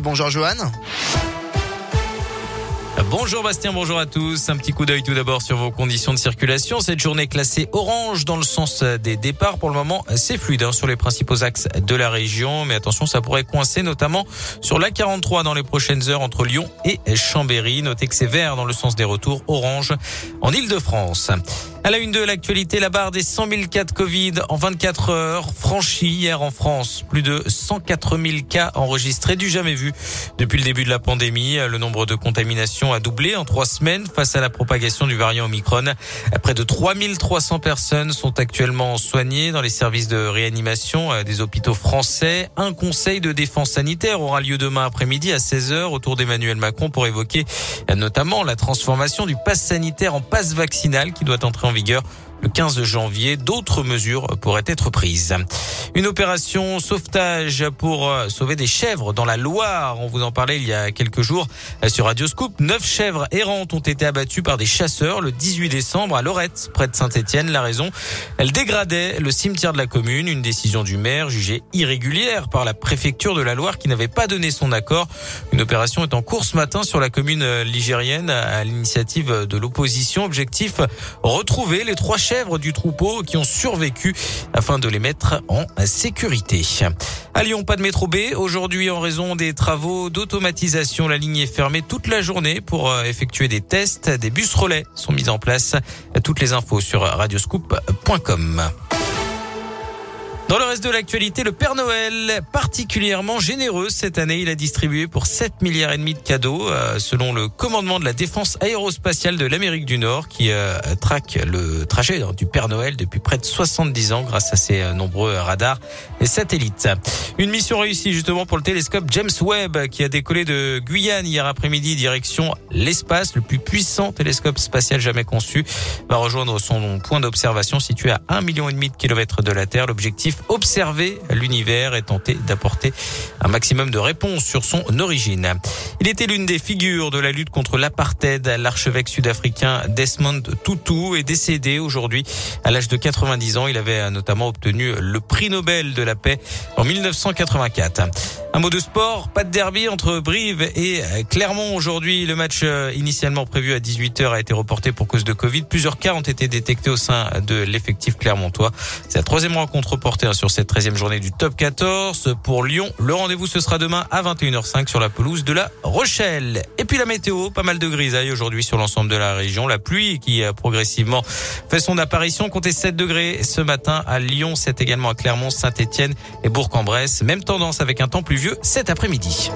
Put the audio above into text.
Bonjour Johan. Bonjour Bastien, bonjour à tous. Un petit coup d'œil tout d'abord sur vos conditions de circulation. Cette journée classée orange dans le sens des départs. Pour le moment, c'est fluide hein, sur les principaux axes de la région. Mais attention, ça pourrait coincer notamment sur la 43 dans les prochaines heures entre Lyon et Chambéry. Notez que c'est vert dans le sens des retours, orange en Ile-de-France. À la une de l'actualité, la barre des 100 000 cas de Covid en 24 heures franchie hier en France. Plus de 104 000 cas enregistrés du jamais vu depuis le début de la pandémie. Le nombre de contaminations a doublé en trois semaines face à la propagation du variant Omicron. Près de 3 300 personnes sont actuellement soignées dans les services de réanimation des hôpitaux français. Un conseil de défense sanitaire aura lieu demain après-midi à 16h autour d'Emmanuel Macron pour évoquer notamment la transformation du pass sanitaire en passe vaccinal qui doit entrer en vigueur le 15 janvier. D'autres mesures pourraient être prises. Une opération sauvetage pour euh, sauver des chèvres dans la Loire. On vous en parlait il y a quelques jours euh, sur Radio Scoop. Neuf chèvres errantes ont été abattues par des chasseurs le 18 décembre à Lorette, près de Saint-Étienne. La raison, elles dégradaient le cimetière de la commune. Une décision du maire jugée irrégulière par la préfecture de la Loire qui n'avait pas donné son accord. Une opération est en cours ce matin sur la commune euh, ligérienne à l'initiative de l'opposition. Objectif, retrouver les trois chèvres du troupeau qui ont survécu afin de les mettre en sécurité. À Lyon, pas de métro B. Aujourd'hui, en raison des travaux d'automatisation, la ligne est fermée toute la journée pour euh, effectuer des tests. Des bus relais sont mis en place. Toutes les infos sur radioscoop.com. Dans le reste de l'actualité, le Père Noël, particulièrement généreux cette année, il a distribué pour 7 milliards et demi de cadeaux, euh, selon le commandement de la défense aérospatiale de l'Amérique du Nord, qui euh, traque le trajet hein, du Père Noël depuis près de 70 ans grâce à ses euh, nombreux radars et satellites. Une mission réussie justement pour le télescope James Webb, qui a décollé de Guyane hier après-midi direction l'espace, le plus puissant télescope spatial jamais conçu, va rejoindre son point d'observation situé à 1,5 million de kilomètres de la Terre. L'objectif observer l'univers et tenter d'apporter un maximum de réponses sur son origine. Il était l'une des figures de la lutte contre l'apartheid. L'archevêque sud-africain Desmond Tutu est décédé aujourd'hui à l'âge de 90 ans. Il avait notamment obtenu le prix Nobel de la paix en 1984. Un mot de sport, pas de derby entre Brive et Clermont aujourd'hui. Le match euh, initialement prévu à 18h a été reporté pour cause de Covid. Plusieurs cas ont été détectés au sein de l'effectif clermontois. C'est la troisième rencontre reportée hein, sur cette 13e journée du top 14. Pour Lyon, le rendez-vous ce sera demain à 21h05 sur la pelouse de la Rochelle. Et puis la météo, pas mal de grisailles aujourd'hui sur l'ensemble de la région. La pluie qui a progressivement fait son apparition, comptait 7 degrés ce matin à Lyon, 7 également à Clermont, Saint-Etienne et Bourg-en-Bresse. Même tendance avec un temps cet après-midi.